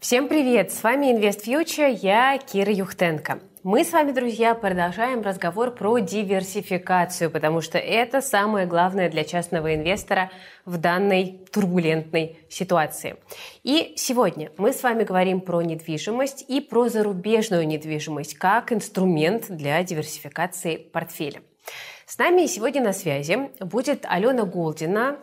Всем привет! С вами Invest Future, я Кира Юхтенко. Мы с вами, друзья, продолжаем разговор про диверсификацию, потому что это самое главное для частного инвестора в данной турбулентной ситуации. И сегодня мы с вами говорим про недвижимость и про зарубежную недвижимость как инструмент для диверсификации портфеля. С нами сегодня на связи будет Алена Голдина,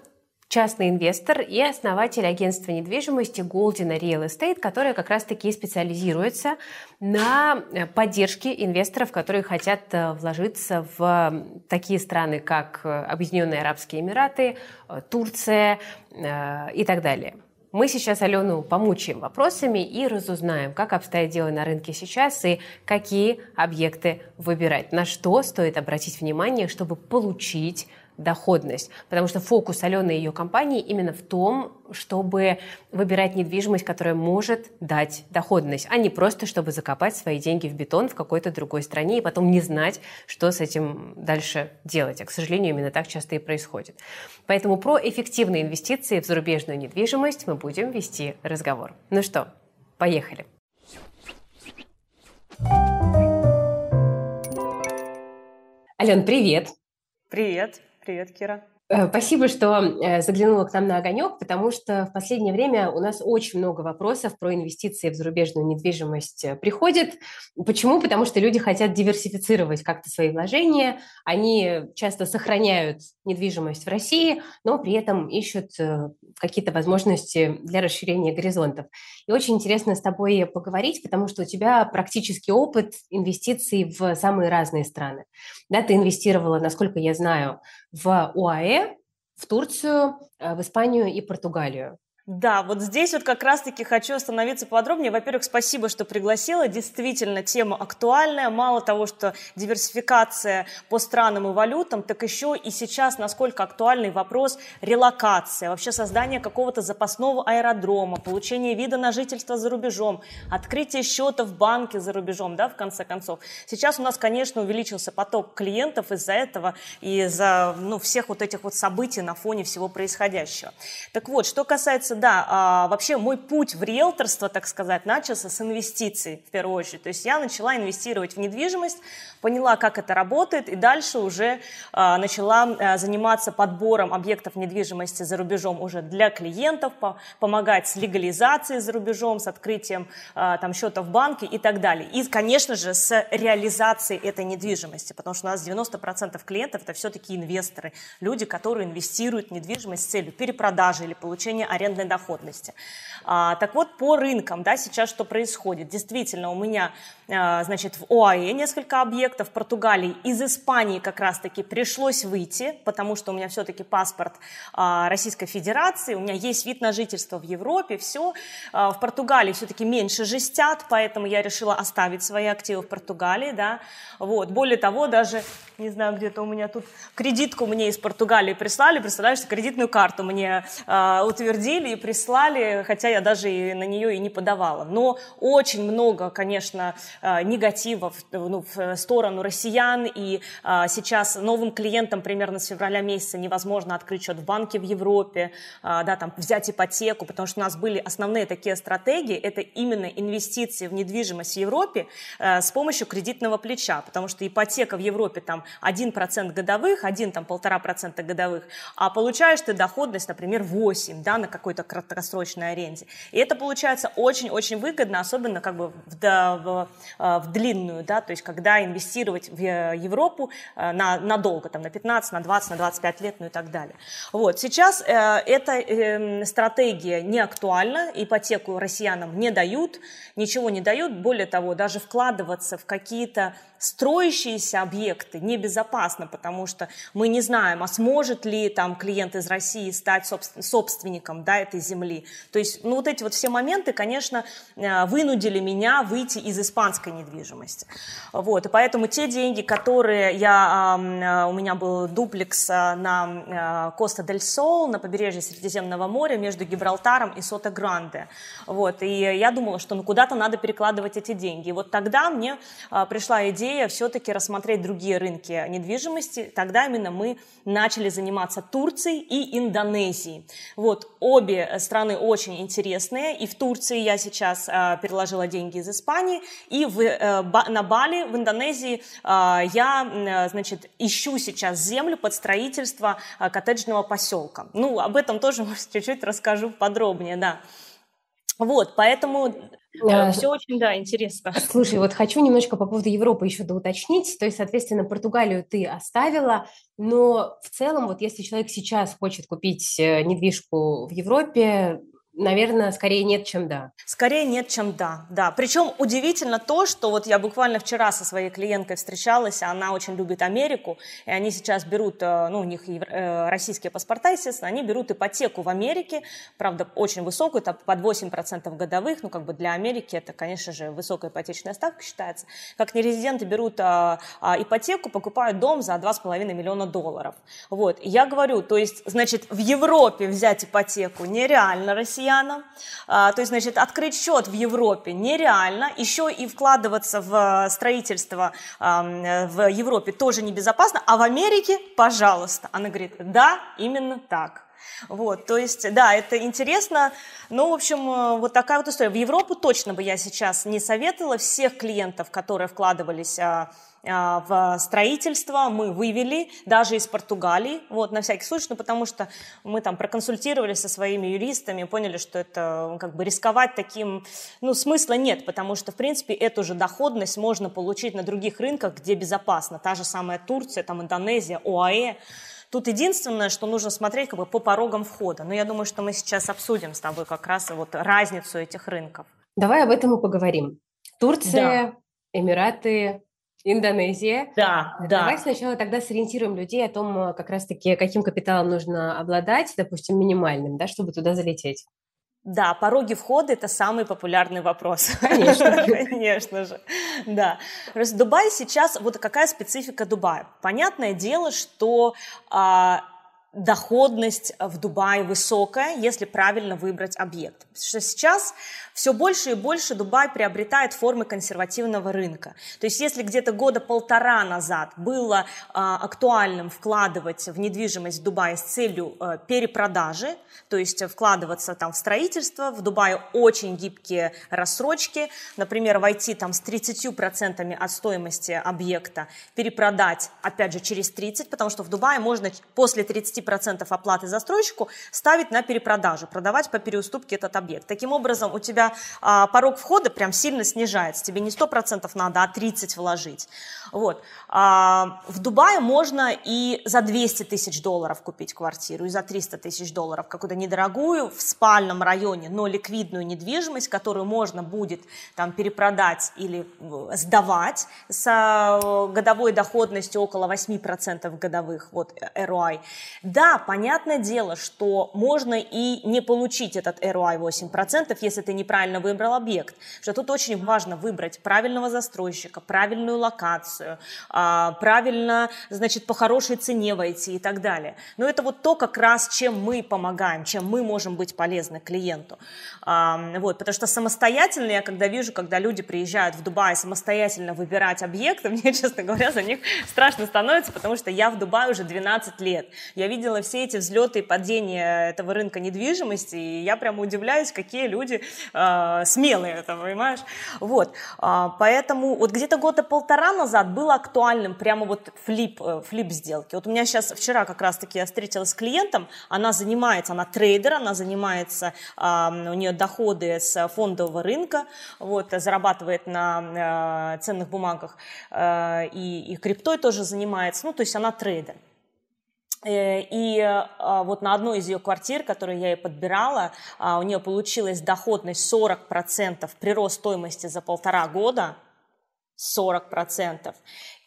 частный инвестор и основатель агентства недвижимости Goldina Real Estate, которое как раз-таки специализируется на поддержке инвесторов, которые хотят э, вложиться в такие страны, как Объединенные Арабские Эмираты, э, Турция э, и так далее. Мы сейчас Алену помучаем вопросами и разузнаем, как обстоят дела на рынке сейчас и какие объекты выбирать, на что стоит обратить внимание, чтобы получить доходность. Потому что фокус Алены и ее компании именно в том, чтобы выбирать недвижимость, которая может дать доходность, а не просто, чтобы закопать свои деньги в бетон в какой-то другой стране и потом не знать, что с этим дальше делать. А, к сожалению, именно так часто и происходит. Поэтому про эффективные инвестиции в зарубежную недвижимость мы будем вести разговор. Ну что, поехали. Ален, привет! Привет! Привет, Кира. Э, спасибо, что э, заглянула к нам на огонек, потому что в последнее время у нас очень много вопросов про инвестиции в зарубежную недвижимость э, приходит. Почему? Потому что люди хотят диверсифицировать как-то свои вложения. Они часто сохраняют недвижимость в России, но при этом ищут какие-то возможности для расширения горизонтов. И очень интересно с тобой поговорить, потому что у тебя практический опыт инвестиций в самые разные страны. Да, ты инвестировала, насколько я знаю, в УАЭ, в Турцию, э, в Испанию и Португалию. Да, вот здесь вот как раз-таки хочу остановиться подробнее. Во-первых, спасибо, что пригласила. Действительно, тема актуальная. Мало того, что диверсификация по странам и валютам, так еще и сейчас насколько актуальный вопрос релокация, вообще создание какого-то запасного аэродрома, получение вида на жительство за рубежом, открытие счета в банке за рубежом, да, в конце концов. Сейчас у нас, конечно, увеличился поток клиентов из-за этого и из-за ну, всех вот этих вот событий на фоне всего происходящего. Так вот, что касается да, а, вообще мой путь в риэлторство, так сказать, начался с инвестиций в первую очередь. То есть я начала инвестировать в недвижимость, поняла, как это работает, и дальше уже а, начала а, заниматься подбором объектов недвижимости за рубежом уже для клиентов, по, помогать с легализацией за рубежом, с открытием там счета в банке и так далее. И, конечно же, с реализацией этой недвижимости, потому что у нас 90% клиентов это все-таки инвесторы, люди, которые инвестируют в недвижимость с целью перепродажи или получения арендной доходности. А, так вот, по рынкам, да, сейчас что происходит? Действительно, у меня, а, значит, в ОАЭ несколько объектов, в Португалии, из Испании как раз-таки пришлось выйти, потому что у меня все-таки паспорт а, Российской Федерации, у меня есть вид на жительство в Европе, все. А, в Португалии все-таки меньше жестят, поэтому я решила оставить свои активы в Португалии, да. Вот. Более того, даже, не знаю, где-то у меня тут кредитку мне из Португалии прислали, представляешь, кредитную карту мне э, утвердили и прислали, хотя я даже и на нее и не подавала. Но очень много, конечно, э, негатива в, ну, в сторону россиян, и э, сейчас новым клиентам примерно с февраля месяца невозможно открыть счет в банке в Европе, э, да, там, взять ипотеку, потому что у нас были основные такие стратегии, это именно инвестиции в недвижимость в Европе с помощью кредитного плеча, потому что ипотека в Европе там 1% годовых, 1 там полтора процента годовых, а получаешь ты доходность, например, 8, да, на какой-то краткосрочной аренде. И это получается очень-очень выгодно, особенно как бы в, в, э, в длинную, да, то есть когда инвестировать в Европу э, на, надолго, там на 15, на 20, на 25 лет, ну и так далее. Вот, сейчас э, эта э, стратегия не актуальна, ипотеку россиянам не дают, ничего не дают, более того, даже вкладываться в какие-то строящиеся объекты небезопасно, потому что мы не знаем, а сможет ли там клиент из России стать собственником да, этой земли. То есть ну, вот эти вот все моменты, конечно, э, вынудили меня выйти из испанской недвижимости. Вот, и поэтому те деньги, которые я, э, у меня был дуплекс э, на Коста-дель-Сол, на побережье Средиземного моря между Гибралтаром и Сота-Гранде. Вот, и я думала, что ну, куда-то надо перекладывать эти деньги. И вот тогда мне пришла идея идея все-таки рассмотреть другие рынки недвижимости. Тогда именно мы начали заниматься Турцией и Индонезией. Вот, обе страны очень интересные, и в Турции я сейчас э, переложила деньги из Испании, и в, э, на Бали, в Индонезии, э, я, значит, ищу сейчас землю под строительство э, коттеджного поселка. Ну, об этом тоже чуть-чуть расскажу подробнее, да. Вот, поэтому э, все очень, да, интересно. Слушай, вот хочу немножко по поводу Европы еще доуточнить. То есть, соответственно, Португалию ты оставила, но в целом, вот если человек сейчас хочет купить э, недвижку в Европе, Наверное, скорее нет, чем да. Скорее нет, чем да, да. Причем удивительно то, что вот я буквально вчера со своей клиенткой встречалась, она очень любит Америку, и они сейчас берут, э, ну, у них э, российские паспорта, естественно, они берут ипотеку в Америке, правда, очень высокую, это под 8% годовых, ну, как бы для Америки это, конечно же, высокая ипотечная ставка считается. Как нерезиденты берут а, а, ипотеку, покупают дом за 2,5 миллиона долларов. Вот, я говорю, то есть, значит, в Европе взять ипотеку нереально, Россия россиянам. А, то есть, значит, открыть счет в Европе нереально. Еще и вкладываться в строительство в Европе тоже небезопасно. А в Америке, пожалуйста. Она говорит, да, именно так. Вот, то есть, да, это интересно. Ну, в общем, э, вот такая вот история. В Европу точно бы я сейчас не советовала. Всех клиентов, которые вкладывались а, в строительство мы вывели даже из Португалии, вот, на всякий случай, ну, потому что мы там проконсультировались со своими юристами, поняли, что это как бы рисковать таким, ну, смысла нет, потому что, в принципе, эту же доходность можно получить на других рынках, где безопасно, та же самая Турция, там, Индонезия, ОАЭ, Тут единственное, что нужно смотреть как бы по порогам входа. Но я думаю, что мы сейчас обсудим с тобой как раз вот разницу этих рынков. Давай об этом и поговорим. Турция, да. Эмираты, Индонезия. Да, Давай да. Давай сначала тогда сориентируем людей о том, э, как раз-таки, каким капиталом нужно обладать, допустим, минимальным, да, чтобы туда залететь. Да, пороги входа – это самый популярный вопрос. Конечно. Конечно же, да. Просто Дубай сейчас, вот какая специфика Дубая? Понятное дело, что а, доходность в Дубае высокая, если правильно выбрать объект. Что сейчас все больше и больше Дубай приобретает формы консервативного рынка. То есть если где-то года полтора назад было э, актуальным вкладывать в недвижимость в Дубае с целью э, перепродажи, то есть вкладываться там в строительство, в Дубае очень гибкие рассрочки, например, войти там с 30% от стоимости объекта, перепродать, опять же, через 30, потому что в Дубае можно после 30% оплаты застройщику ставить на перепродажу, продавать по переуступке этот объект. Таким образом, у тебя а, порог входа прям сильно снижается. Тебе не 100% надо, а 30 вложить. Вот. А, в Дубае можно и за 200 тысяч долларов купить квартиру, и за 300 тысяч долларов какую-то недорогую в спальном районе, но ликвидную недвижимость, которую можно будет там перепродать или э, сдавать с э, годовой доходностью около 8% годовых, вот ROI. Да, понятное дело, что можно и не получить этот ROI 8%, если ты неправильно выбрал объект. Что тут очень важно выбрать правильного застройщика, правильную локацию, а, правильно, значит, по хорошей цене войти и так далее. Но это вот то, как раз, чем мы помогаем, чем мы можем быть полезны клиенту. А, вот, потому что самостоятельно я, когда вижу, когда люди приезжают в Дубай самостоятельно выбирать объекты, мне, честно говоря, за них страшно становится, потому что я в Дубае уже 12 лет. Я видела все эти взлеты и падения этого рынка недвижимости, и я прямо удивляюсь, какие люди э, смелые, это, понимаешь? Вот, э, поэтому вот где-то года полтора назад было актуальным прямо вот флип, э, флип сделки. Вот у меня сейчас вчера как раз-таки я встретилась с клиентом, она занимается, она трейдер, она занимается, у нее доходы с фондового рынка, вот, зарабатывает на э, ценных бумагах э, и, и криптой тоже занимается, ну, то есть она трейдер. И вот на одной из ее квартир, которую я ей подбирала, у нее получилась доходность 40% прирост стоимости за полтора года – 40%.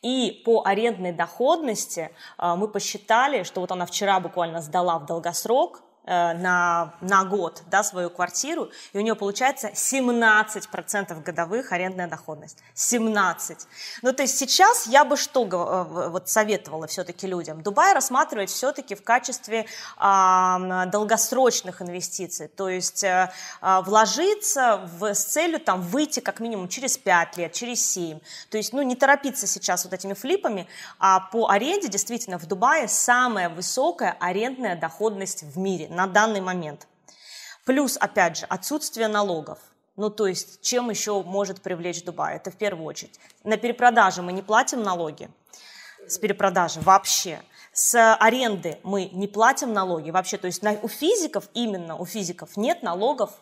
И по арендной доходности а, мы посчитали, что вот она вчера буквально сдала в долгосрок, Э, на, на год да, свою квартиру, и у нее получается 17% годовых арендная доходность. 17. Ну, то есть сейчас я бы что э, вот советовала все-таки людям? Дубай рассматривать все-таки в качестве э, долгосрочных инвестиций, то есть э, а, вложиться в, с целью там, выйти как минимум через 5 лет, через 7. То есть ну, не торопиться сейчас вот этими флипами, а по аренде действительно в Дубае самая высокая арендная доходность в мире на данный момент. Плюс, опять же, отсутствие налогов. Ну, то есть, чем еще может привлечь Дубай? Это в первую очередь. На перепродаже мы не платим налоги. С перепродажи вообще. С аренды мы не платим налоги вообще. То есть на, у физиков, именно у физиков, нет налогов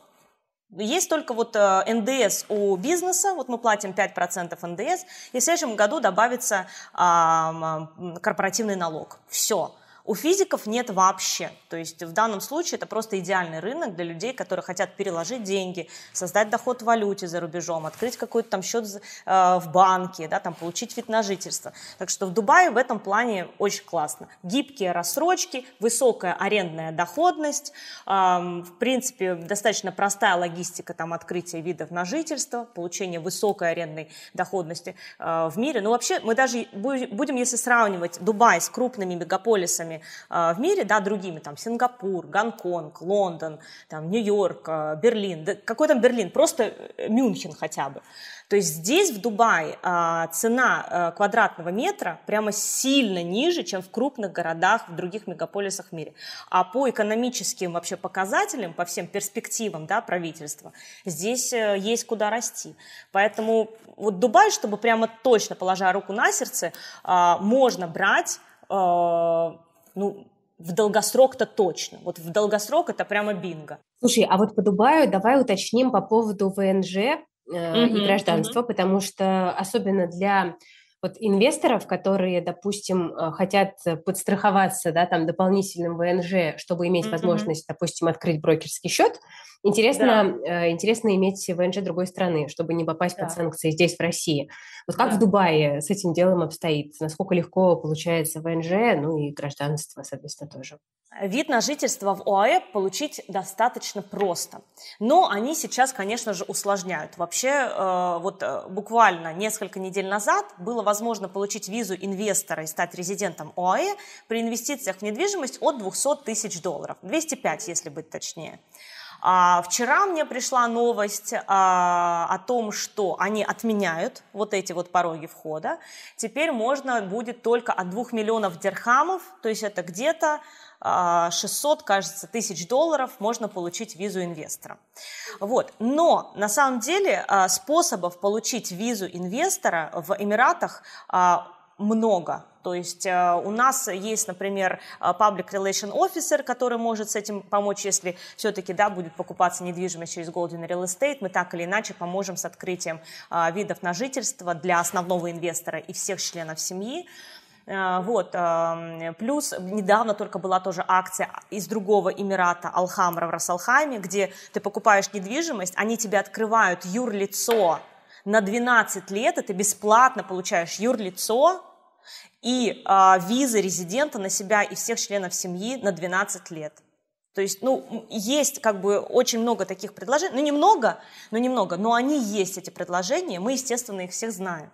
есть только вот э, НДС у бизнеса, вот мы платим 5% НДС, и в следующем году добавится а, корпоративный налог. Все. У физиков нет вообще. То есть в данном случае это просто идеальный рынок для людей, которые хотят переложить деньги, создать доход в валюте за рубежом, открыть какой-то там счет э, в банке, да, там, получить вид на жительство. Так что в Дубае в этом плане очень классно. Гибкие рассрочки, высокая арендная доходность, э, в принципе, достаточно простая логистика там, открытия видов на жительство, получение высокой арендной доходности э, в мире. Но вообще мы даже будем, если сравнивать Дубай с крупными мегаполисами э, в мире, да, другими, там, Сингапур, Гонконг, Лондон, там, Нью-Йорк, э, Берлин, да, какой там Берлин, просто э, Мюнхен хотя бы. То есть здесь, в Дубае, э, цена квадратного метра прямо сильно ниже, чем в крупных городах, в других мегаполисах в мире. А по экономическим вообще показателям, по всем перспективам да, правительства, здесь э, есть куда расти. Поэтому вот Дубай, чтобы прямо точно, положа руку на сердце, можно брать ну, в долгосрок-то точно. Вот в долгосрок это прямо бинго. Слушай, а вот по Дубаю давай уточним по поводу ВНЖ э, и гражданства, mm-hmm. потому что особенно для вот инвесторов, которые, допустим, э, хотят подстраховаться, да, там дополнительным ВНЖ, чтобы иметь mm-hmm. возможность, допустим, открыть брокерский счет, интересно, да. э, интересно иметь ВНЖ другой страны, чтобы не попасть да. под санкции здесь, в России. Вот как да. в Дубае с этим делом обстоит? Насколько легко получается ВНЖ, ну и гражданство, соответственно, тоже? Вид на жительство в ОАЭ получить достаточно просто, но они сейчас, конечно же, усложняют. Вообще, э, вот буквально несколько недель назад было возможно получить визу инвестора и стать резидентом ОАЭ при инвестициях в недвижимость от 200 тысяч долларов, 205, если быть точнее. А вчера мне пришла новость а, о том, что они отменяют вот эти вот пороги входа. Теперь можно будет только от 2 миллионов дирхамов, то есть это где-то 600, а, кажется, тысяч долларов можно получить визу инвестора. Вот. Но на самом деле а, способов получить визу инвестора в Эмиратах а, много. То есть э, у нас есть, например, Public Relation Officer, который может с этим помочь, если все-таки да, будет покупаться недвижимость через Golden Real Estate. Мы так или иначе поможем с открытием э, видов на жительство для основного инвестора и всех членов семьи. Вот. Плюс недавно только была тоже акция из другого Эмирата Алхамра в Рассалхайме, где ты покупаешь недвижимость, они тебе открывают юрлицо на 12 лет, и ты бесплатно получаешь юрлицо, и э, визы резидента на себя и всех членов семьи на 12 лет. То есть, ну, есть как бы очень много таких предложений, ну, немного, но немного, но они есть, эти предложения, мы, естественно, их всех знаем.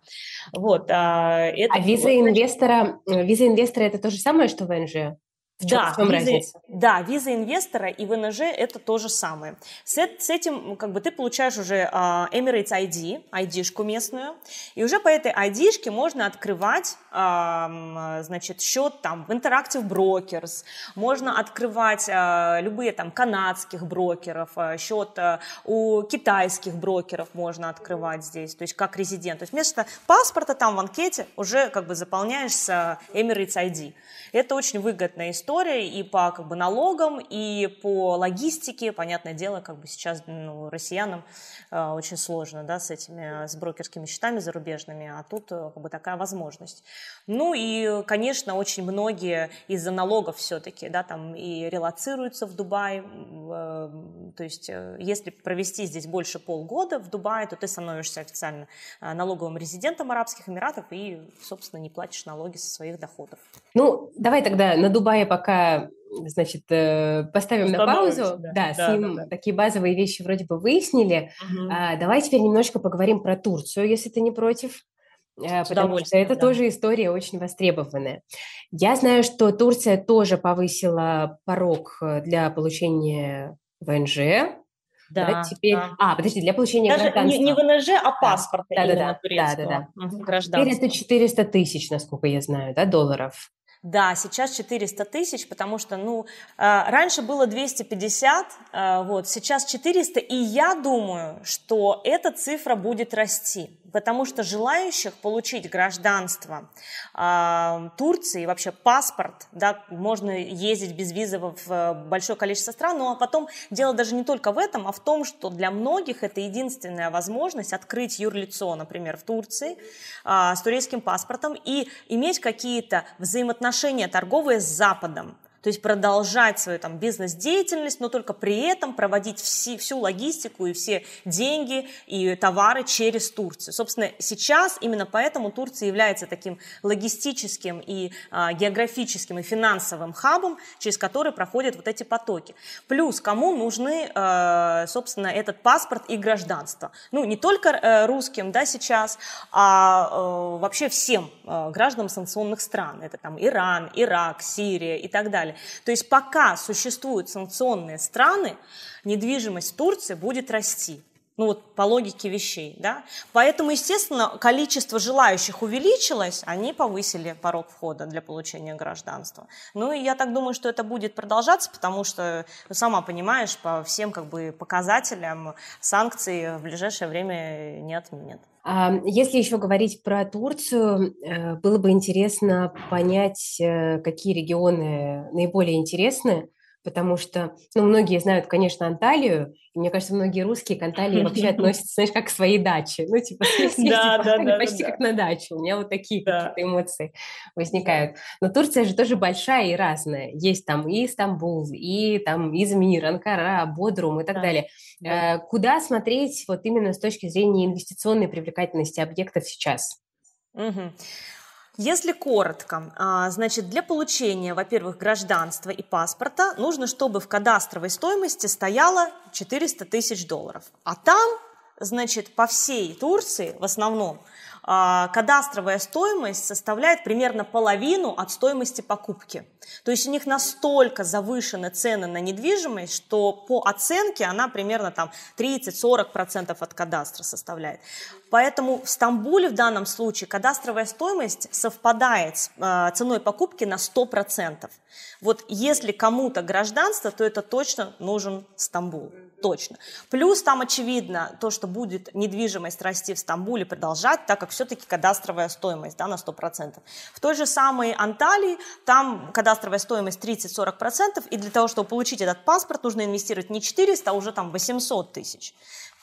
Вот, а, это, а виза вот, инвестора, виза инвестора это то же самое, что ВНЖ? В чем, да, в чем виза, разница? Да, виза инвестора и ВНЖ это то же самое. С, с этим как бы ты получаешь уже uh, Emirates ID, ID-шку местную, и уже по этой ID-шке можно открывать uh, значит, счет там в Interactive Brokers, можно открывать uh, любые там канадских брокеров, uh, счет uh, у китайских брокеров можно открывать здесь, то есть как резидент. То есть вместо паспорта там в анкете уже как бы заполняешься Emirates ID. Это очень выгодная история и по как бы, налогам, и по логистике. Понятное дело, как бы сейчас ну, россиянам э, очень сложно да, с этими с брокерскими счетами зарубежными, а тут э, как бы, такая возможность. Ну и, конечно, очень многие из-за налогов все-таки да, там и релацируются в Дубай. Э, то есть э, если провести здесь больше полгода в Дубае, то ты становишься официально э, налоговым резидентом Арабских Эмиратов и, собственно, не платишь налоги со своих доходов. Ну, Давай тогда на Дубае пока значит, э, поставим на паузу. Да, да, да с ним да, да. такие базовые вещи вроде бы выяснили. Угу. А, давай теперь немножко поговорим про Турцию, если ты не против. С потому что это да. тоже история очень востребованная. Я знаю, что Турция тоже повысила порог для получения ВНЖ. Да, да, теперь... Да. А, подожди, для получения Даже гражданства. Не, не ВНЖ, а паспорта да, да, да, да, да, да. Теперь это 400 тысяч, насколько я знаю, да, долларов. Да, сейчас 400 тысяч, потому что, ну, а, раньше было 250, а, вот, сейчас 400, и я думаю, что эта цифра будет расти потому что желающих получить гражданство э, Турции, вообще паспорт, да, можно ездить без визы в большое количество стран, но потом дело даже не только в этом, а в том, что для многих это единственная возможность открыть юрлицо, например, в Турции э, с турецким паспортом и иметь какие-то взаимоотношения торговые с Западом то есть продолжать свою там бизнес-деятельность, но только при этом проводить все, всю логистику и все деньги и товары через Турцию. Собственно, сейчас именно поэтому Турция является таким логистическим и а, географическим и финансовым хабом, через который проходят вот эти потоки. Плюс кому нужны, а, собственно, этот паспорт и гражданство. Ну, не только а, русским, да, сейчас, а, а вообще всем а, гражданам санкционных стран. Это там Иран, Ирак, Сирия и так далее. То есть пока существуют санкционные страны, недвижимость Турции будет расти. Ну вот по логике вещей, да. Поэтому, естественно, количество желающих увеличилось, они повысили порог входа для получения гражданства. Ну и я так думаю, что это будет продолжаться, потому что, ну, сама понимаешь, по всем как бы показателям санкции в ближайшее время не отменят. Если еще говорить про Турцию, э, было бы интересно понять, э, какие регионы наиболее интересны потому что, ну, многие знают, конечно, Анталию, и мне кажется, многие русские к Анталии вообще относятся, знаешь, как к своей даче. Ну, типа, да, да, да, почти как на дачу. У меня вот такие какие-то эмоции возникают. Но Турция же тоже большая и разная. Есть там и Стамбул, и там Измир, Анкара, Бодрум и так да. далее. Да. Э, куда смотреть вот именно с точки зрения инвестиционной привлекательности объектов сейчас? Угу. Если коротко, а, значит, для получения, во-первых, гражданства и паспорта нужно, чтобы в кадастровой стоимости стояло 400 тысяч долларов. А там, значит, по всей Турции в основном а, кадастровая стоимость составляет примерно половину от стоимости покупки. То есть у них настолько завышены цены на недвижимость, что по оценке она примерно там 30-40% от кадастра составляет. Поэтому в Стамбуле в данном случае кадастровая стоимость совпадает с э, ценой покупки на 100%. Вот если кому-то гражданство, то это точно нужен Стамбул точно. Плюс там очевидно то, что будет недвижимость расти в Стамбуле, продолжать, так как все-таки кадастровая стоимость да, на 100%. В той же самой Анталии там кадастровая стоимость 30-40%, и для того, чтобы получить этот паспорт, нужно инвестировать не 400, а уже там 800 тысяч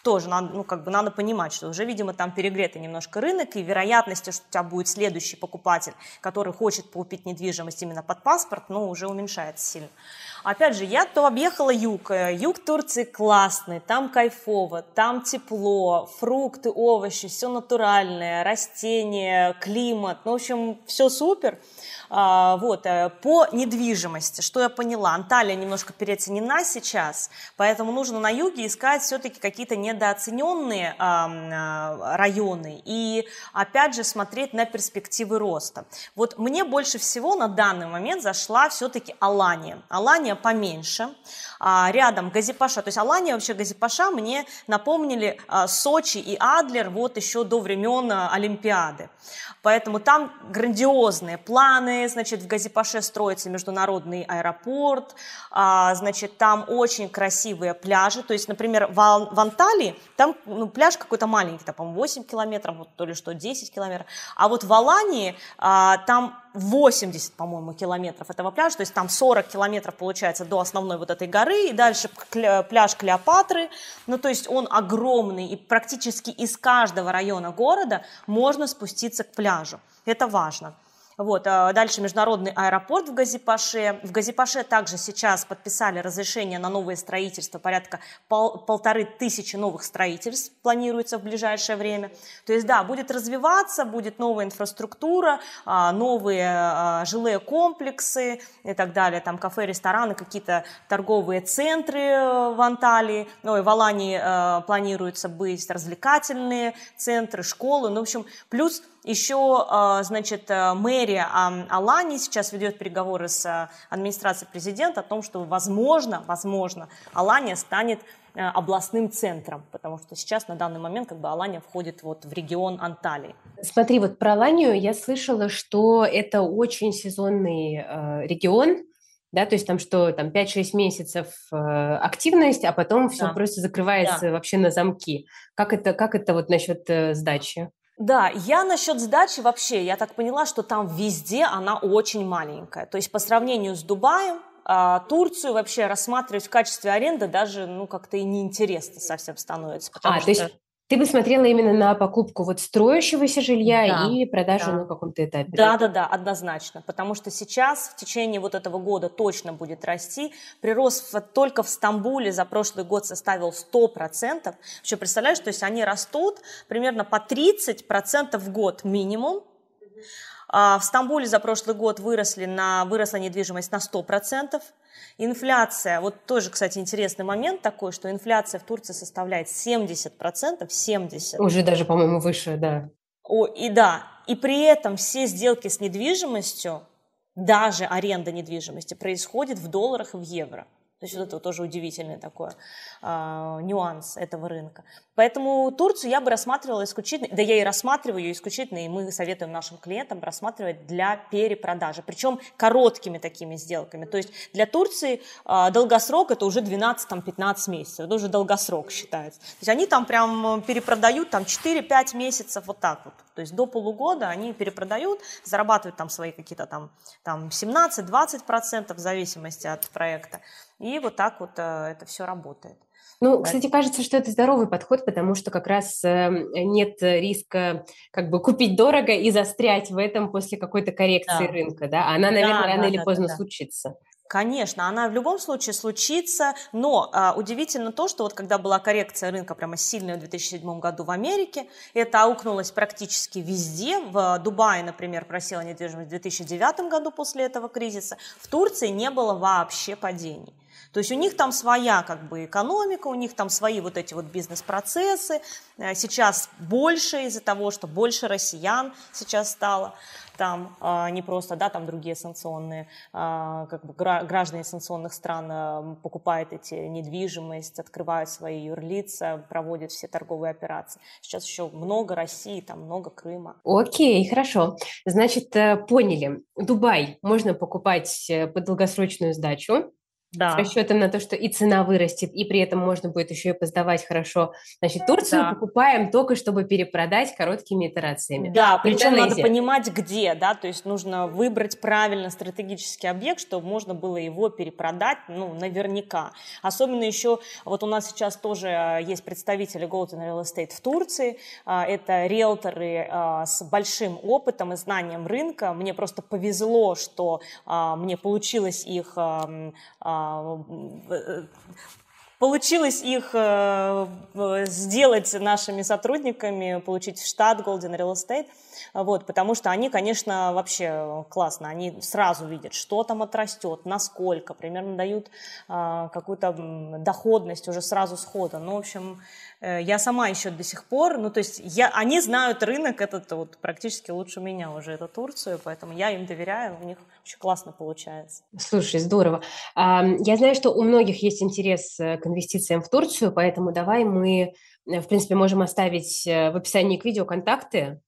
тоже надо, ну, как бы надо понимать, что уже, видимо, там перегретый немножко рынок, и вероятность, что у тебя будет следующий покупатель, который хочет купить недвижимость именно под паспорт, ну, уже уменьшается сильно. Опять же, я то объехала юг. Э, юг Турции классный, там кайфово, там тепло, фрукты, овощи, все натуральное, растения, климат. Ну, в общем, все супер. А, вот, э, по недвижимости, что я поняла, Анталия немножко переоценена сейчас, поэтому нужно на юге искать все-таки какие-то недооцененные а, районы и, опять же, смотреть на перспективы роста. Вот мне больше всего на данный момент зашла все-таки Алания. Алания поменьше, а, рядом Газипаша, то есть Алания вообще Газипаша мне напомнили Сочи и Адлер вот еще до времен Олимпиады. Поэтому там грандиозные планы, значит, в Газипаше строится международный аэропорт, а, значит, там очень красивые пляжи, то есть, например, в, в Анталии там ну, пляж какой-то маленький, там, по-моему, 8 километров, вот, то ли что, 10 километров, а вот в Алании а, там 80, по-моему, километров этого пляжа, то есть там 40 километров получается до основной вот этой горы, и дальше пляж Клеопатры, ну то есть он огромный, и практически из каждого района города можно спуститься к пляжу, это важно. Вот, а дальше международный аэропорт в Газипаше. В Газипаше также сейчас подписали разрешение на новое строительство, порядка пол, полторы тысячи новых строительств планируется в ближайшее время. То есть, да, будет развиваться, будет новая инфраструктура, а, новые а, жилые комплексы и так далее, там кафе, рестораны, какие-то торговые центры э, в Анталии, ну и в Алании э, планируется быть развлекательные центры, школы, ну, в общем, плюс еще, а, значит, э, мэрия Алани сейчас ведет переговоры с э, администрацией президента о том, что, возможно, возможно, Алания станет э, областным центром, потому что сейчас на данный момент как бы Алания входит вот в регион Анталии. Смотри, вот про Аланию я слышала, что это очень сезонный э, регион, да, то есть там что, там 5-6 месяцев э, активность, а потом все да. просто закрывается да. вообще на замки. Как это, как это вот насчет э, сдачи? Да, я насчет сдачи вообще, я так поняла, что там везде она очень маленькая. То есть по сравнению с Дубаем, а, Турцию вообще рассматривать в качестве аренды даже, ну, как-то и неинтересно совсем становится. А, что... то есть ты бы смотрела именно на покупку вот строящегося жилья да, и продажу да. на каком-то этапе? Да, да, да, однозначно. Потому что сейчас в течение вот этого года точно будет расти. Прирост только в Стамбуле за прошлый год составил 100%. Еще представляешь, то есть они растут примерно по 30% в год минимум. А в Стамбуле за прошлый год выросли на, выросла недвижимость на 100%. Инфляция, вот тоже, кстати, интересный момент такой, что инфляция в Турции составляет 70%, 70%. Уже даже, по-моему, выше, да. О, и да, и при этом все сделки с недвижимостью, даже аренда недвижимости, происходит в долларах и в евро. То есть вот это тоже удивительный такой э, нюанс этого рынка. Поэтому Турцию я бы рассматривала исключительно, да я и рассматриваю ее исключительно, и мы советуем нашим клиентам рассматривать для перепродажи, причем короткими такими сделками. То есть для Турции э, долгосрок это уже 12-15 месяцев, это уже долгосрок считается. То есть они там прям перепродают там 4-5 месяцев вот так вот. То есть до полугода они перепродают, зарабатывают там свои какие-то там, там 17-20% в зависимости от проекта. И вот так вот э, это все работает. Ну, кстати, кажется, что это здоровый подход, потому что как раз эм, нет риска как бы купить дорого и застрять в этом после какой-то коррекции да. рынка, да? Она, наверное, да, рано да, или да, поздно да. случится. Конечно, она в любом случае случится, но а, удивительно то, что вот когда была коррекция рынка прямо сильная в 2007 году в Америке, это аукнулось практически везде. В Дубае, например, просела недвижимость в 2009 году после этого кризиса. В Турции не было вообще падений. То есть у них там своя как бы экономика, у них там свои вот эти вот бизнес-процессы. Э, сейчас больше из-за того, что больше россиян сейчас стало там а, не просто, да, там другие санкционные, а, как бы граждане санкционных стран а, покупают эти недвижимость, открывают свои юрлица, проводят все торговые операции. Сейчас еще много России, там много Крыма. Окей, хорошо. Значит, э, поняли. Дубай можно покупать э, под долгосрочную сдачу да. с расчетом на то, что и цена вырастет, и при этом можно будет еще и поздавать хорошо. Значит, Турцию да. покупаем только, чтобы перепродать короткими итерациями. Да, причем надо понимать, где, да, то есть нужно выбрать правильно стратегический объект, чтобы можно было его перепродать, ну, наверняка. Особенно еще, вот у нас сейчас тоже а, есть представители Golden Real Estate в Турции, а, это риэлторы а, с большим опытом и знанием рынка. Мне просто повезло, что мне получилось их Э, получилось их э, сделать нашими сотрудниками, получить в штат Golden Real Estate, вот, потому что они, конечно, вообще классно, они сразу видят, что там отрастет, насколько, примерно дают а, какую-то доходность уже сразу схода. Ну, в общем, Э, я сама еще до сих пор, ну то есть я, они знают рынок этот вот практически лучше меня уже, это Турцию, поэтому я им доверяю, у них очень классно получается. Слушай, здорово. Я знаю, что у многих есть интерес э, к инвестициям в Турцию, поэтому давай мы, э, в принципе, можем оставить в описании к видео контакты,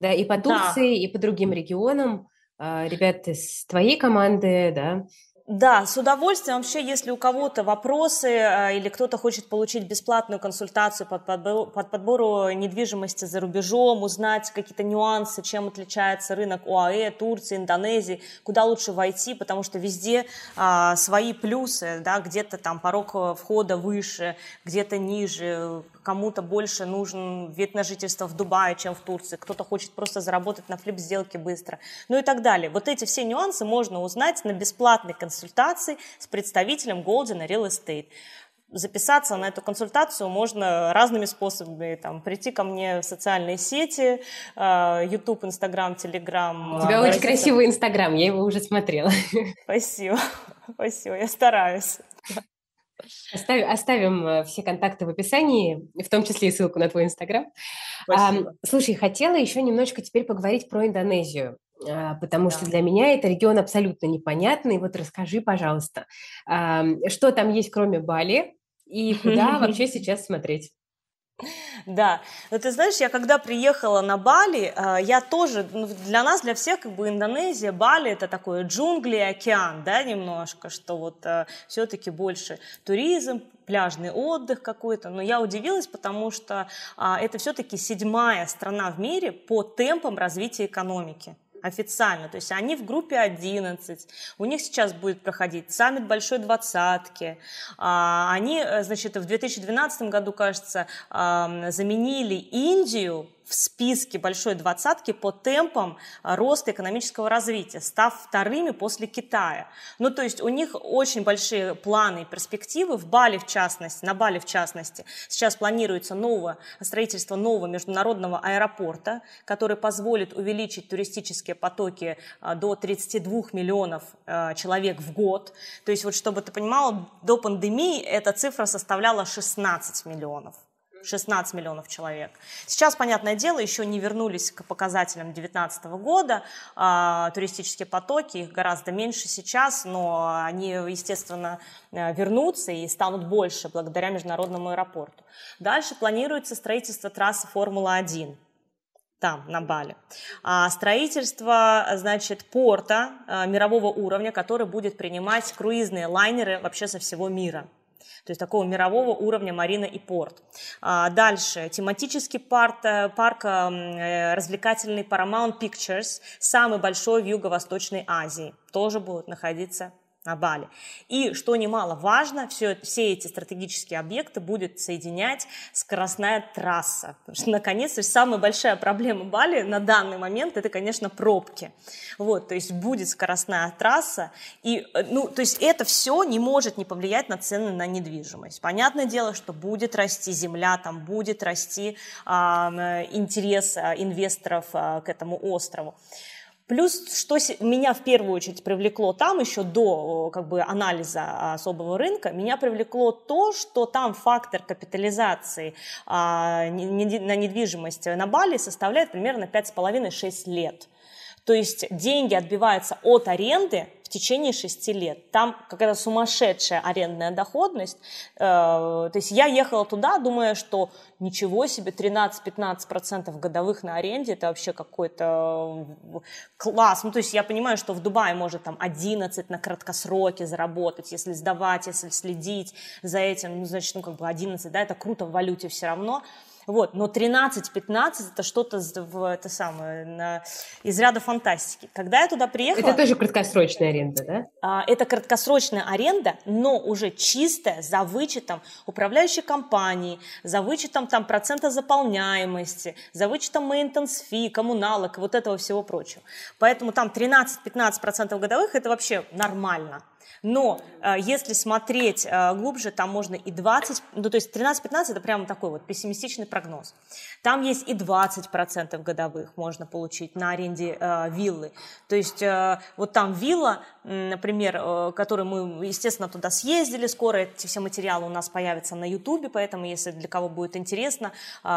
да, и по Турции, да. и по другим регионам, ребят из твоей команды, да, Да, с удовольствием. Вообще, если у кого-то вопросы э, или кто-то хочет получить бесплатную консультацию по подбору, под подбору недвижимости за рубежом, узнать какие-то нюансы, чем отличается рынок ОАЭ, Турции, Индонезии, куда лучше войти, потому что везде а, свои плюсы, да, где-то там порог входа выше, где-то ниже, кому-то больше нужен вид на жительство в Дубае, чем в Турции, кто-то хочет просто заработать на флип-сделке быстро, ну и так далее. Вот эти все нюансы можно узнать на бесплатной консультации с представителем Golden Real Estate записаться на эту консультацию можно разными способами. Там, прийти ко мне в социальные сети, а, YouTube, Instagram, Telegram. У тебя очень красивый Instagram, я его уже смотрела. Спасибо, спасибо, я стараюсь. Оставим, оставим э, все контакты в описании, в том числе и ссылку на твой Инстаграм. А, слушай, хотела еще немножко теперь поговорить про Индонезию, потому да. что для меня это регион абсолютно непонятный. Вот расскажи, пожалуйста, а, что там есть кроме Бали и куда вообще сейчас смотреть? Да, но ты знаешь, я когда приехала на Бали, а, я тоже, ну, для нас, для всех, как бы Индонезия, Бали это такое джунгли, океан, да, немножко, что вот а, все-таки больше туризм, пляжный отдых какой-то, но я удивилась, потому что а, это все-таки седьмая страна в мире по темпам развития экономики официально. То есть они в группе 11. У них сейчас будет проходить саммит Большой Двадцатки. А, они, э, значит, в 2012 году, кажется, заменили Индию в списке большой двадцатки по темпам а, роста экономического развития, став вторыми после Китая. Ну, то есть у них очень большие планы и перспективы. В Бали, в частности, на Бали, в частности, сейчас планируется новое, строительство нового международного аэропорта, который позволит увеличить туристические потоки а, до 32 миллионов а, человек в год. То есть, вот чтобы ты понимал, до пандемии эта цифра составляла 16 миллионов. 16 миллионов человек. Сейчас, понятное дело, еще не вернулись к показателям 2019 года. А, туристические потоки, их гораздо меньше сейчас, но они, естественно, э, вернутся и станут больше благодаря международному аэропорту. Дальше планируется строительство трассы Формула-1 там, на Бали. А строительство, значит, порта а, мирового уровня, который будет принимать круизные лайнеры вообще со всего мира то есть такого мирового уровня марина и порт. А, дальше, тематический парк, э, парк э, развлекательный Paramount Pictures, самый большой в Юго-Восточной Азии, тоже будет находиться на Бали. И, что немаловажно, все, все эти стратегические объекты будет соединять скоростная трасса. Потому что, наконец, то самая большая проблема Бали на данный момент, это, конечно, пробки. Вот, то есть будет скоростная трасса, и, э, ну, то есть это все не может не повлиять на цены на недвижимость. Понятное дело, что будет расти земля, там будет расти а, интерес а, инвесторов а, к этому острову. Плюс, что меня в первую очередь привлекло там еще до как бы, анализа особого рынка, меня привлекло то, что там фактор капитализации а, не, на недвижимость на Бали составляет примерно 5,5-6 лет. То есть деньги отбиваются от аренды в течение шести лет. Там какая-то сумасшедшая арендная доходность. Э, то есть я ехала туда, думая, что ничего себе, 13-15% годовых на аренде, это вообще какой-то э, класс. Ну, то есть я понимаю, что в Дубае может там 11 на краткосроке заработать, если сдавать, если следить за этим, ну, значит, ну, как бы 11, да, это круто в валюте все равно. Вот, но 13-15 это что-то в это самое, на, из ряда фантастики. Когда я туда приехала... Это тоже краткосрочная аренда, да? А, это краткосрочная аренда, но уже чистая, за вычетом управляющей компании, за вычетом там процента заполняемости, за вычетом maintenance fee, коммуналок, вот этого всего прочего. Поэтому там 13-15% годовых это вообще нормально. Но э, если смотреть э, глубже, там можно и 20, ну то есть 13-15 это прямо такой вот пессимистичный прогноз. Там есть и 20% годовых можно получить на аренде э, виллы. То есть вот там вилла, например, которую мы, естественно, туда съездили, скоро эти все материалы у нас появятся на ютубе, поэтому если для кого будет интересно,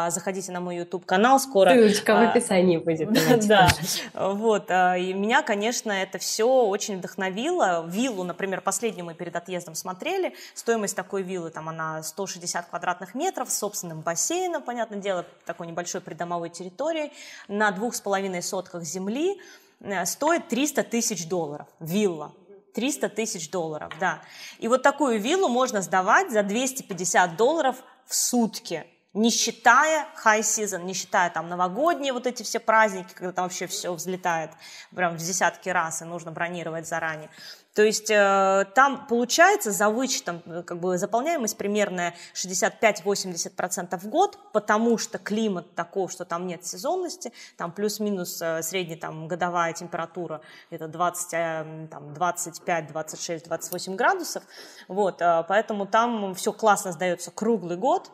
заходите на мой ютуб канал скоро. Ссылочка в описании будет. Да, вот. И меня, конечно, это все очень вдохновило. Виллу, например, например, последнюю мы перед отъездом смотрели, стоимость такой виллы, там она 160 квадратных метров с собственным бассейном, понятное дело, такой небольшой придомовой территорией, на двух с половиной сотках земли, э, стоит 300 тысяч долларов вилла. 300 тысяч долларов, да. И вот такую виллу можно сдавать за 250 долларов в сутки не считая high season, не считая там новогодние вот эти все праздники, когда там вообще все взлетает прям в десятки раз и нужно бронировать заранее. То есть э, там получается за вычетом э, как бы заполняемость примерная 65-80% в год, потому что климат таков, что там нет сезонности, там плюс-минус э, средняя там годовая температура это 20, э, там, 25, 26, 28 градусов, вот, поэтому там все классно сдается круглый год,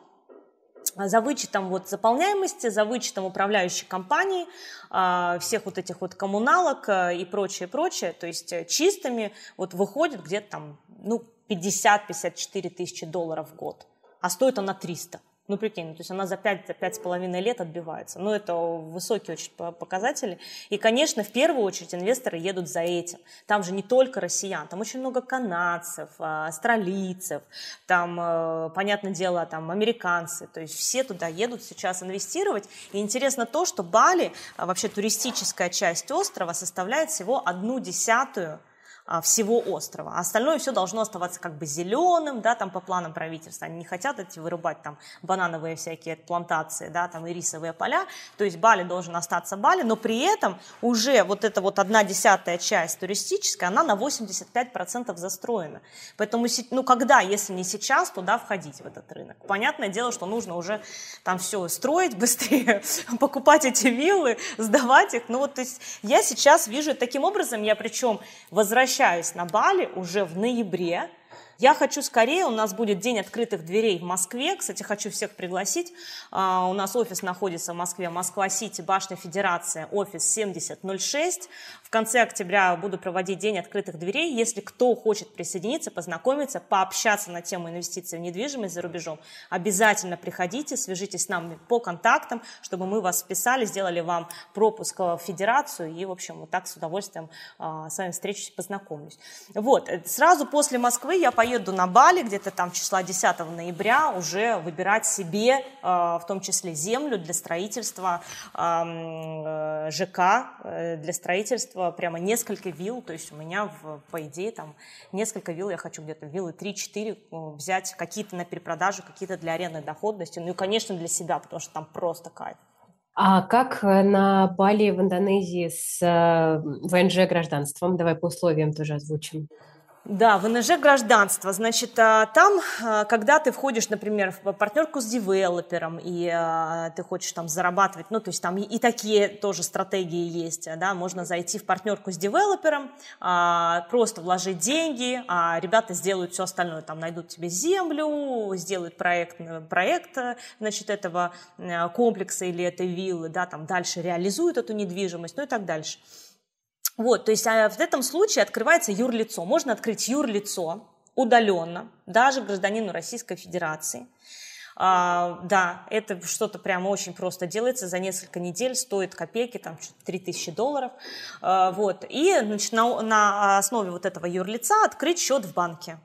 за вычетом вот заполняемости, за вычетом управляющей компании, а, всех вот этих вот коммуналок а, и прочее, прочее, то есть э, чистыми вот выходит где-то там, ну, 50-54 тысячи долларов в год, а стоит она 300. Ну, прикинь, ну, то есть она за 5-5,5 лет отбивается. Ну, это высокие очень показатели. И, конечно, в первую очередь инвесторы едут за этим. Там же не только россиян, там очень много канадцев, а, австралийцев, там, э, понятное дело, там американцы. То есть все туда едут сейчас инвестировать. И интересно то, что Бали, а, вообще туристическая часть острова, составляет всего одну десятую всего острова. А остальное все должно оставаться как бы зеленым, да, там по планам правительства. Они не хотят эти вырубать там банановые всякие плантации, да, там и рисовые поля. То есть Бали должен остаться Бали, но при этом уже вот эта вот одна десятая часть туристическая, она на 85% застроена. Поэтому, ну, когда, если не сейчас, туда входить в этот рынок? Понятное дело, что нужно уже там все строить быстрее, покупать эти виллы, сдавать их. Ну вот, то есть я сейчас вижу таким образом, я причем возвращаюсь возвращаюсь на Бали уже в ноябре. Я хочу скорее, у нас будет день открытых дверей в Москве. Кстати, хочу всех пригласить. А, у нас офис находится в Москве, Москва-Сити, Башня Федерация, офис 7006. В конце октября буду проводить День открытых дверей. Если кто хочет присоединиться, познакомиться, пообщаться на тему инвестиций в недвижимость за рубежом, обязательно приходите, свяжитесь с нами по контактам, чтобы мы вас списали, сделали вам пропуск в федерацию и, в общем, вот так с удовольствием а, с вами встречусь, познакомлюсь. Вот, сразу после Москвы я поеду на Бали, где-то там числа 10 ноября, уже выбирать себе, а, в том числе землю для строительства э, ЖК, э, для строительства прямо несколько вилл, то есть у меня, в, по идее, там несколько вилл, я хочу где-то виллы 3-4 э, взять, какие-то на перепродажу, какие-то для арендной доходности, ну и, конечно, для себя, потому что там просто кайф. А как э, на Бали в Индонезии с э, ВНЖ гражданством? Давай по условиям тоже озвучим. Да, ВНЖ гражданство. Значит, а, там, а, когда ты входишь, например, в партнерку с девелопером, и а, ты хочешь там зарабатывать, ну, то есть там и такие тоже стратегии есть, да, можно зайти в партнерку с девелопером, просто вложить деньги, а ребята сделают все остальное, там найдут тебе землю, сделают проект, проект, значит, этого комплекса или этой виллы, да, там дальше реализуют эту недвижимость, ну и так дальше. Вот, то есть а в этом случае открывается юрлицо. Можно открыть юрлицо удаленно, даже гражданину Российской Федерации. А, да, это что-то прямо очень просто делается за несколько недель, стоит копейки, там 3000 долларов. А, вот, и значит, на, на основе вот этого юрлица открыть счет в банке.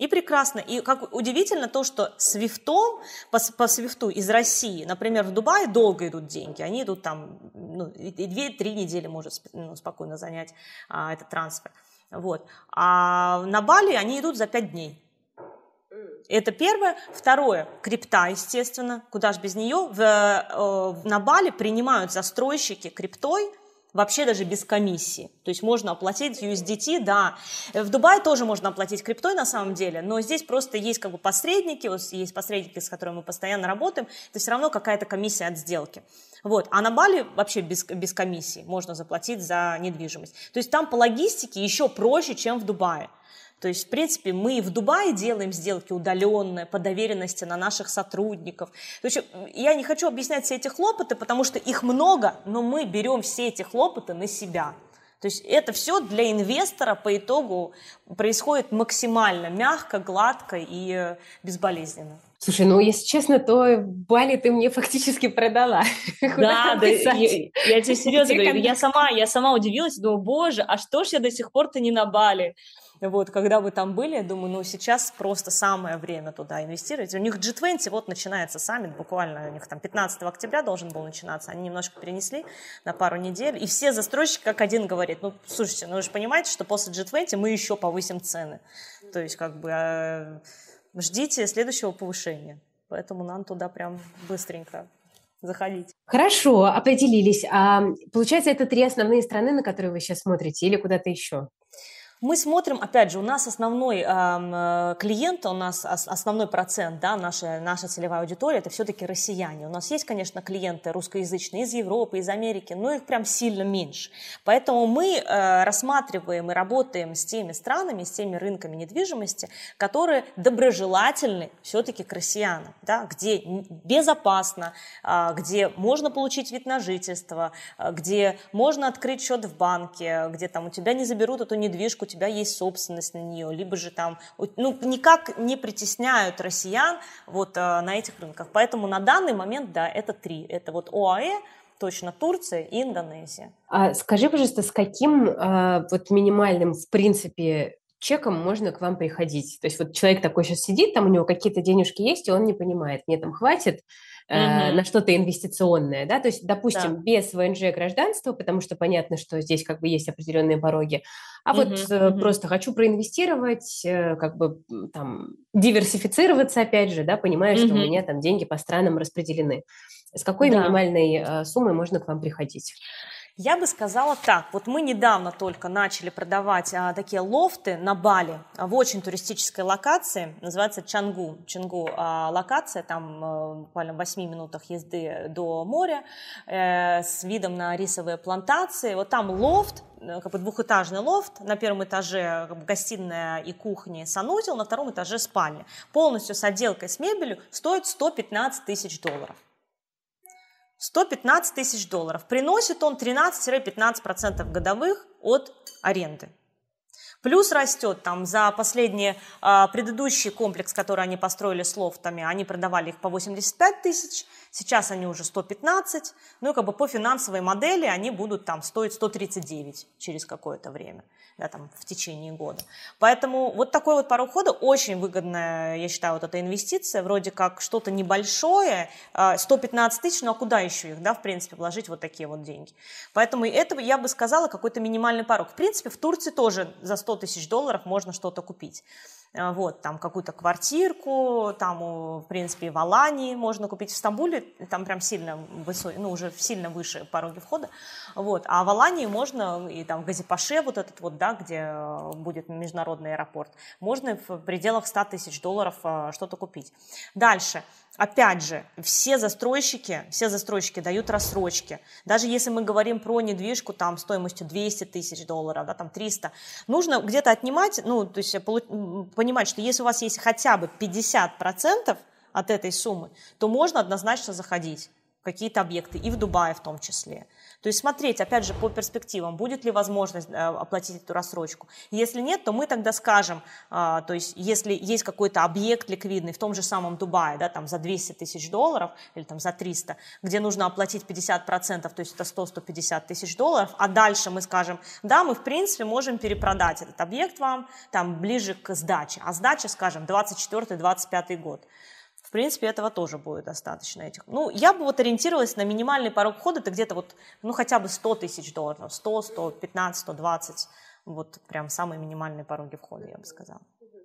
И прекрасно. И как удивительно то, что свифтом, по, по свифту из России, например, в Дубае долго идут деньги. Они идут там, ну, и две-три недели может ну, спокойно занять а, этот трансфер. Вот. А на Бали они идут за пять дней. Это первое. Второе, крипта, естественно, куда же без нее. В, э, на Бали принимают застройщики криптой вообще даже без комиссии. То есть можно оплатить USDT, да. В Дубае тоже можно оплатить криптой на самом деле, но здесь просто есть как бы посредники, вот есть посредники, с которыми мы постоянно работаем, это все равно какая-то комиссия от сделки. Вот. А на Бали вообще без, без комиссии можно заплатить за недвижимость. То есть там по логистике еще проще, чем в Дубае. То есть, в принципе, мы в Дубае делаем сделки удаленные, по доверенности на наших сотрудников. То есть, я не хочу объяснять все эти хлопоты, потому что их много, но мы берем все эти хлопоты на себя. То есть это все для инвестора по итогу происходит максимально мягко, гладко и безболезненно. Слушай, ну, если честно, то Бали ты мне фактически продала. Да, да, я, я тебе серьезно говорю, я сама, я сама удивилась, думаю, боже, а что ж я до сих пор-то не на Бали? Вот, когда вы там были, я думаю, ну, сейчас просто самое время туда инвестировать. У них G20 вот начинается саммит, буквально у них там 15 октября должен был начинаться, они немножко перенесли на пару недель, и все застройщики как один говорит, ну, слушайте, ну, вы же понимаете, что после G20 мы еще повысим цены. То есть, как бы, э, ждите следующего повышения. Поэтому нам туда прям быстренько заходить. Хорошо, определились. А, получается, это три основные страны, на которые вы сейчас смотрите, или куда-то еще? Мы смотрим, опять же, у нас основной э, клиент, у нас основной процент, да, наша, наша целевая аудитория, это все-таки россияне. У нас есть, конечно, клиенты русскоязычные из Европы, из Америки, но их прям сильно меньше. Поэтому мы э, рассматриваем и работаем с теми странами, с теми рынками недвижимости, которые доброжелательны все-таки к россиянам, да, где безопасно, э, где можно получить вид на жительство, э, где можно открыть счет в банке, где там у тебя не заберут эту недвижку, тебя есть собственность на нее, либо же там, ну, никак не притесняют россиян вот э, на этих рынках. Поэтому на данный момент, да, это три. Это вот ОАЭ, точно Турция и Индонезия. А скажи, пожалуйста, с каким а, вот минимальным, в принципе, чеком можно к вам приходить? То есть вот человек такой сейчас сидит, там у него какие-то денежки есть, и он не понимает, мне там хватит э, на что-то инвестиционное, да, то есть, допустим, да. без ВНЖ гражданства, потому что понятно, что здесь как бы есть определенные пороги, а угу, вот э, угу. просто хочу проинвестировать, э, как бы там диверсифицироваться, опять же, да, понимая, угу. что у меня там деньги по странам распределены. С какой да. минимальной э, суммой можно к вам приходить? Я бы сказала так, вот мы недавно только начали продавать а, такие лофты на Бали а, в очень туристической локации, называется Чангу, Чангу а, локация, там а, буквально в 8 минутах езды до моря, э, с видом на рисовые плантации, вот там лофт, э, как бы двухэтажный лофт, на первом этаже как бы, гостиная и кухня санузел, на втором этаже спальня, полностью с отделкой с мебелью, стоит 115 тысяч долларов. 115 тысяч долларов. Приносит он 13-15% годовых от аренды. Плюс растет там за последний а, предыдущий комплекс, который они построили с лофтами, они продавали их по 85 тысяч, сейчас они уже 115, ну и как бы по финансовой модели они будут там стоить 139 через какое-то время да, там, в течение года. Поэтому вот такой вот порог входа очень выгодная, я считаю, вот эта инвестиция, вроде как что-то небольшое, 115 а, тысяч, ну а куда еще их, да, в принципе, вложить вот такие вот деньги. Поэтому это, я бы сказала, какой-то минимальный порог. В принципе, в Турции тоже за 100 тысяч долларов можно что-то купить. А, вот, там какую-то квартирку, там, в принципе, в Алании можно купить, в Стамбуле там прям сильно высокий, ну, уже сильно выше пороги входа, вот, а в Алании можно, и там в Газипаше вот этот вот, да, где э, будет международный аэропорт, можно в пределах 100 тысяч долларов э, что-то купить. Дальше, Опять же, все застройщики, все застройщики дают рассрочки. Даже если мы говорим про недвижку там стоимостью 200 тысяч долларов, да, там 300, нужно где-то отнимать, ну, то есть понимать, что если у вас есть хотя бы 50% от этой суммы, то можно однозначно заходить какие-то объекты, и в Дубае в том числе. То есть смотреть, опять же, по перспективам, будет ли возможность э, оплатить эту рассрочку. Если нет, то мы тогда скажем, а, то есть если есть какой-то объект ликвидный в том же самом Дубае, да, там за 200 тысяч долларов или там за 300, где нужно оплатить 50%, то есть это 100-150 тысяч долларов, а дальше мы скажем, да, мы в принципе можем перепродать этот объект вам там ближе к сдаче, а сдача, скажем, 24-25 год. В принципе, этого тоже будет достаточно. Этих. Ну, я бы вот ориентировалась на минимальный порог входа, это где-то вот, ну, хотя бы 100 тысяч долларов, 100, 115, 120, вот прям самые минимальные пороги входа, я бы сказала.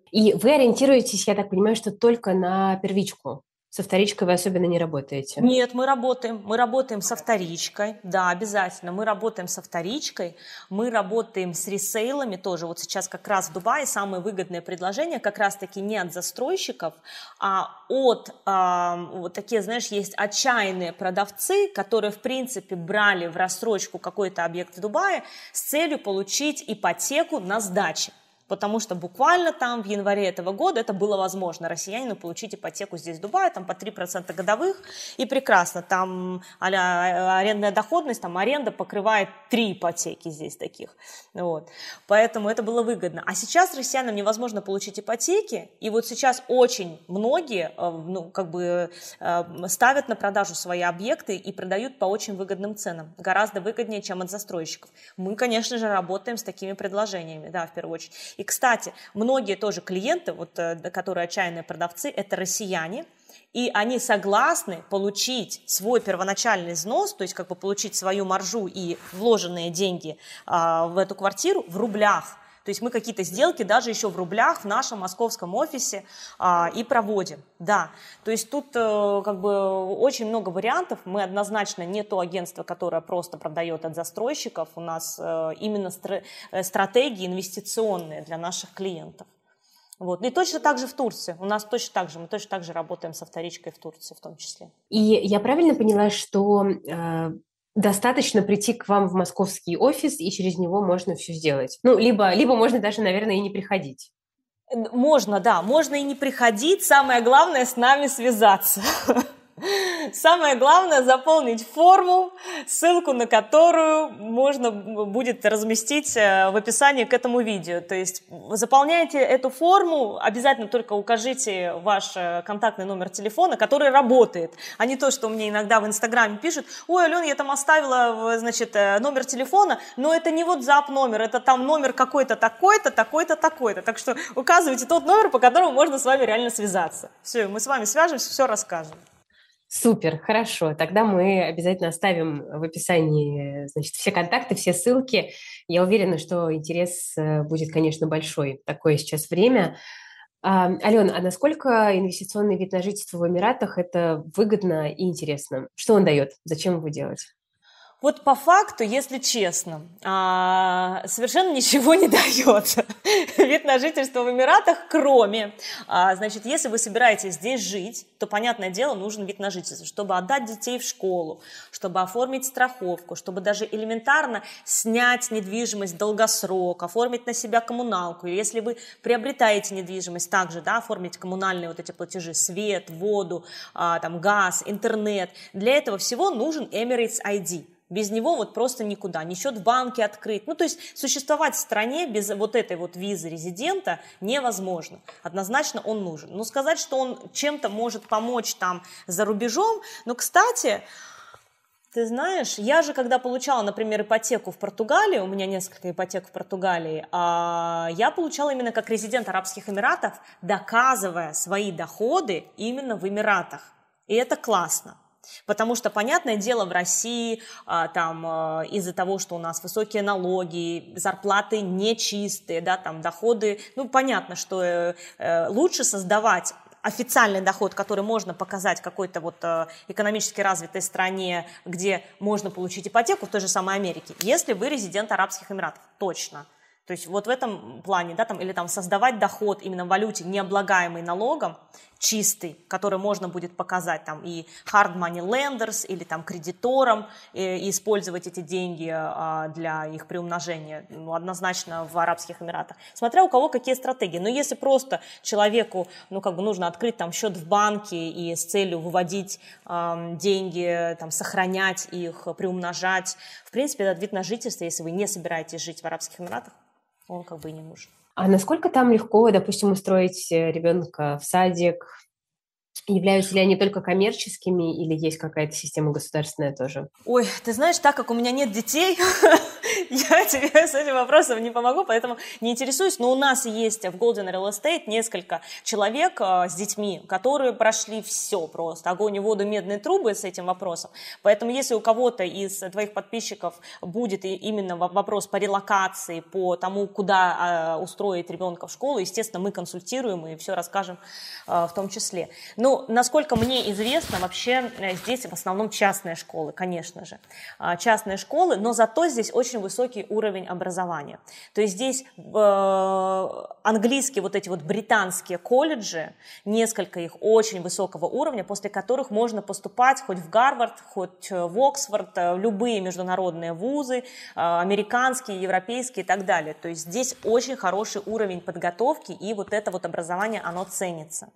И вы ориентируетесь, я так понимаю, что только на первичку? Со вторичкой вы особенно не работаете? Нет, мы работаем. Мы работаем со вторичкой. Да, обязательно. Мы работаем со вторичкой. Мы работаем с ресейлами тоже. Вот сейчас как раз в Дубае самые выгодные предложения как раз-таки не от застройщиков, а от э, вот такие, знаешь, есть отчаянные продавцы, которые, в принципе, брали в рассрочку какой-то объект в Дубае с целью получить ипотеку на сдаче потому что буквально там в январе этого года это было возможно россиянину получить ипотеку здесь в Дубае, там по 3% годовых, и прекрасно, там а арендная доходность, там аренда покрывает три ипотеки здесь таких, вот, поэтому это было выгодно. А сейчас россиянам невозможно получить ипотеки, и вот сейчас очень многие, э, ну, как бы э, ставят на продажу свои объекты и продают по очень выгодным ценам, гораздо выгоднее, чем от застройщиков. Мы, конечно же, работаем с такими предложениями, да, в первую очередь. И, кстати, многие тоже клиенты, вот, э, которые отчаянные продавцы, это россияне, и они согласны получить свой первоначальный взнос, то есть как бы получить свою маржу и вложенные деньги а, в эту квартиру в рублях. То есть мы какие-то сделки даже еще в рублях в нашем московском офисе а, и проводим. Да, то есть тут а, как бы очень много вариантов. Мы однозначно не то агентство, которое просто продает от застройщиков. У нас а, именно стра- э, стратегии инвестиционные для наших клиентов. Вот. И точно так же в Турции. У нас точно так же. Мы точно так же работаем со вторичкой в Турции в том числе. И я правильно поняла, что э, достаточно прийти к вам в московский офис, и через него можно все сделать. Ну, либо, либо можно даже, наверное, и не приходить. Можно, да, можно и не приходить. Самое главное с нами связаться. Самое главное заполнить форму, ссылку на которую можно будет разместить э, в описании к этому видео. То есть заполняйте эту форму, обязательно только укажите ваш э, контактный номер телефона, который работает, а не то, что мне иногда в Инстаграме пишут, ой, Алена, я там оставила, значит, э, номер телефона, но это не WhatsApp номер, это там номер какой-то такой-то, такой-то, такой-то. Так что указывайте тот номер, по которому можно с вами реально связаться. Все, мы с вами свяжемся, все расскажем. Супер, хорошо. Тогда мы обязательно оставим в описании значит, все контакты, все ссылки. Я уверена, что интерес э, будет, конечно, большой. Такое сейчас время. А, Алена, а насколько инвестиционный вид на жительство в Эмиратах это выгодно и интересно? Что он дает? Зачем его делать? Вот по факту, если честно, а, совершенно ничего не дает вид на жительство в Эмиратах, кроме, а, значит, если вы собираетесь здесь жить, то, понятное дело, нужен вид на жительство, чтобы отдать детей в школу, чтобы оформить страховку, чтобы даже элементарно снять недвижимость долгосрок, оформить на себя коммуналку. И если вы приобретаете недвижимость, также, да, оформить коммунальные вот эти платежи, свет, воду, а, там, газ, интернет. Для этого всего нужен Emirates ID. Без него вот просто никуда, не счет в банке открыть. Ну, то есть существовать в стране без вот этой вот визы резидента невозможно. Однозначно он нужен. Но сказать, что он чем-то может помочь там за рубежом, но, кстати, ты знаешь, я же, когда получала, например, ипотеку в Португалии, у меня несколько ипотек в Португалии, а, я получала именно как резидент Арабских Эмиратов, доказывая свои доходы именно в Эмиратах. И это классно. Потому что, понятное дело, в России а, там а, из-за того, что у нас высокие налоги, зарплаты нечистые, да, там доходы, ну, понятно, что э, э, лучше создавать официальный доход, который можно показать какой-то вот э, экономически развитой стране, где можно получить ипотеку в той же самой Америке, если вы резидент Арабских Эмиратов, точно. То есть вот в этом плане, да, там, или там создавать доход именно в валюте, не облагаемый налогом, чистый, который можно будет показать там и hard money lenders или там кредиторам, и, и использовать эти деньги а, для их приумножения, ну, однозначно в Арабских Эмиратах. Смотря у кого какие стратегии. Но если просто человеку, ну, как бы нужно открыть там счет в банке и с целью выводить э, деньги, там, сохранять их, приумножать, в принципе, этот вид на жительство, если вы не собираетесь жить в Арабских Эмиратах, он как бы не нужен. А насколько там легко, допустим, устроить э, ребенка в садик? Являются ли они только коммерческими или есть какая-то система государственная тоже? Ой, ты знаешь, так как у меня нет детей, я тебе с этим вопросом не помогу, поэтому не интересуюсь. Но у нас есть в Golden Real Estate несколько человек э, с детьми, которые прошли все просто. Огонь и воду, медные трубы с этим вопросом. Поэтому если у кого-то из твоих подписчиков будет именно вопрос по релокации, по тому, куда э, устроить ребенка в школу, естественно, мы консультируем и все расскажем э, в том числе. Ну, насколько мне известно, вообще здесь в основном частные школы, конечно же. Частные школы, но зато здесь очень высокий уровень образования. То есть здесь э, английские вот эти вот британские колледжи, несколько их очень высокого уровня, после которых можно поступать хоть в Гарвард, хоть в Оксфорд, э, любые международные вузы, э, американские, европейские и так далее. То есть здесь очень хороший уровень подготовки, и вот это вот образование, оно ценится.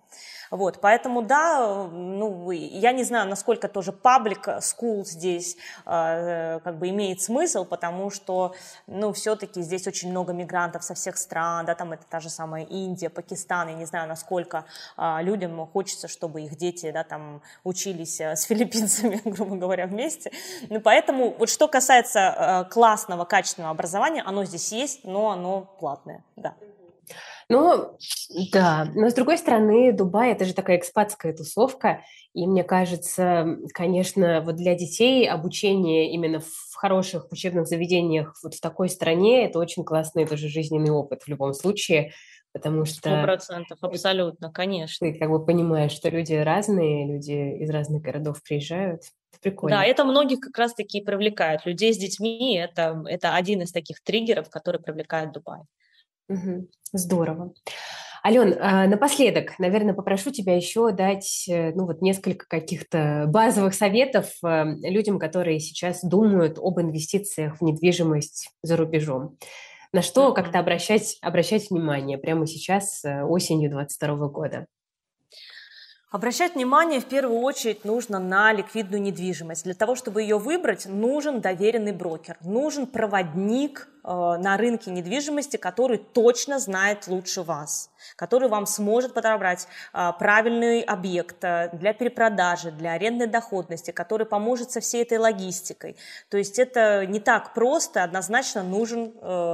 Вот, поэтому, да, ну, я не знаю, насколько тоже паблик school здесь э, как бы имеет смысл, потому что, ну, все-таки здесь очень много мигрантов со всех стран, да, там это та же самая Индия, Пакистан, я не знаю, насколько э, людям хочется, чтобы их дети, да, там учились э, с филиппинцами, грубо говоря, вместе. Ну, поэтому вот что касается э, классного, качественного образования, оно здесь есть, но оно платное, да. Ну, да. Но, с другой стороны, Дубай – это же такая экспатская тусовка. И мне кажется, конечно, вот для детей обучение именно в хороших учебных заведениях вот в такой стране – это очень классный тоже жизненный опыт в любом случае, потому что… Сто процентов, абсолютно, конечно. Ты как бы понимаешь, что люди разные, люди из разных городов приезжают. Это прикольно. Да, это многих как раз-таки привлекает. Людей с детьми – это, это один из таких триггеров, который привлекает Дубай. Угу. Здорово. Ален, а, напоследок, наверное, попрошу тебя еще дать э, ну, вот несколько каких-то базовых советов э, людям, которые сейчас думают об инвестициях в недвижимость за рубежом. На что как-то обращать, обращать внимание прямо сейчас, э, осенью 2022 года? Обращать внимание в первую очередь нужно на ликвидную недвижимость. Для того, чтобы ее выбрать, нужен доверенный брокер, нужен проводник э, на рынке недвижимости, который точно знает лучше вас, который вам сможет подобрать э, правильный объект э, для перепродажи, для арендной доходности, который поможет со всей этой логистикой. То есть это не так просто, однозначно нужен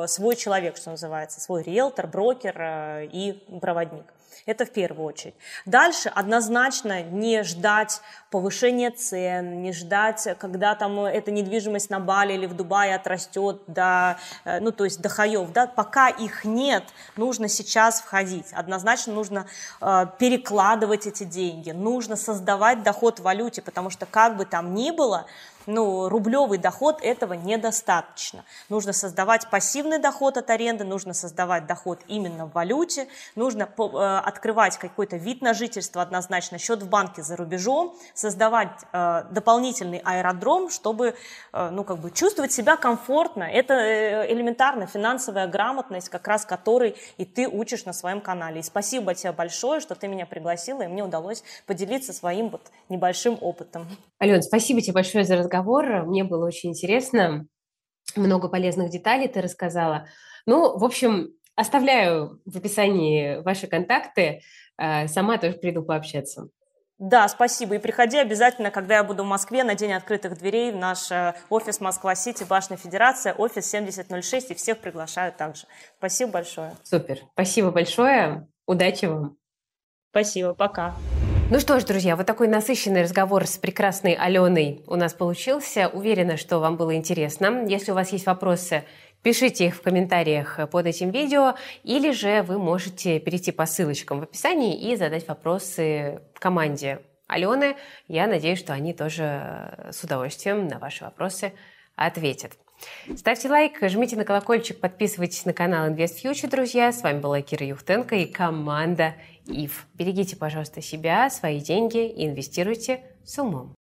свой человек, что называется, свой риэлтор, брокер и проводник. Это в первую очередь. Дальше однозначно не ждать повышения цен, не ждать, когда там эта недвижимость на Бали или в Дубае отрастет до, э, ну, то есть до хаев, да, пока их нет, нужно сейчас входить. Однозначно нужно э, перекладывать эти деньги, нужно создавать доход в валюте, потому что как бы там ни было, ну, рублевый доход этого недостаточно. Нужно создавать пассивный доход от аренды, нужно создавать доход именно в валюте, нужно э, открывать какой-то вид на жительство, однозначно счет в банке за рубежом, создавать э, дополнительный аэродром, чтобы, э, ну, как бы чувствовать себя комфортно. Это элементарно финансовая грамотность, как раз которой и ты учишь на своем канале. И спасибо тебе большое, что ты меня пригласила, и мне удалось поделиться своим вот небольшим опытом. Ален, спасибо тебе большое за разговор разговор. Мне было очень интересно. Много полезных деталей ты рассказала. Ну, в общем, оставляю в описании ваши контакты. Э, сама тоже приду пообщаться. Да, спасибо. И приходи обязательно, когда я буду в Москве на День открытых дверей в наш э, офис Москва-Сити, Башня Федерация, офис 7006, и всех приглашаю также. Спасибо большое. Супер. Спасибо большое. Удачи вам. Спасибо. Пока. Ну что ж, друзья, вот такой насыщенный разговор с прекрасной Аленой у нас получился. Уверена, что вам было интересно. Если у вас есть вопросы, пишите их в комментариях под этим видео, или же вы можете перейти по ссылочкам в описании и задать вопросы команде Алены. Я надеюсь, что они тоже с удовольствием на ваши вопросы ответят. Ставьте лайк, жмите на колокольчик, подписывайтесь на канал Invest Future, друзья. С вами была Кира Юхтенко и команда ИФ. Берегите, пожалуйста, себя, свои деньги и инвестируйте с умом.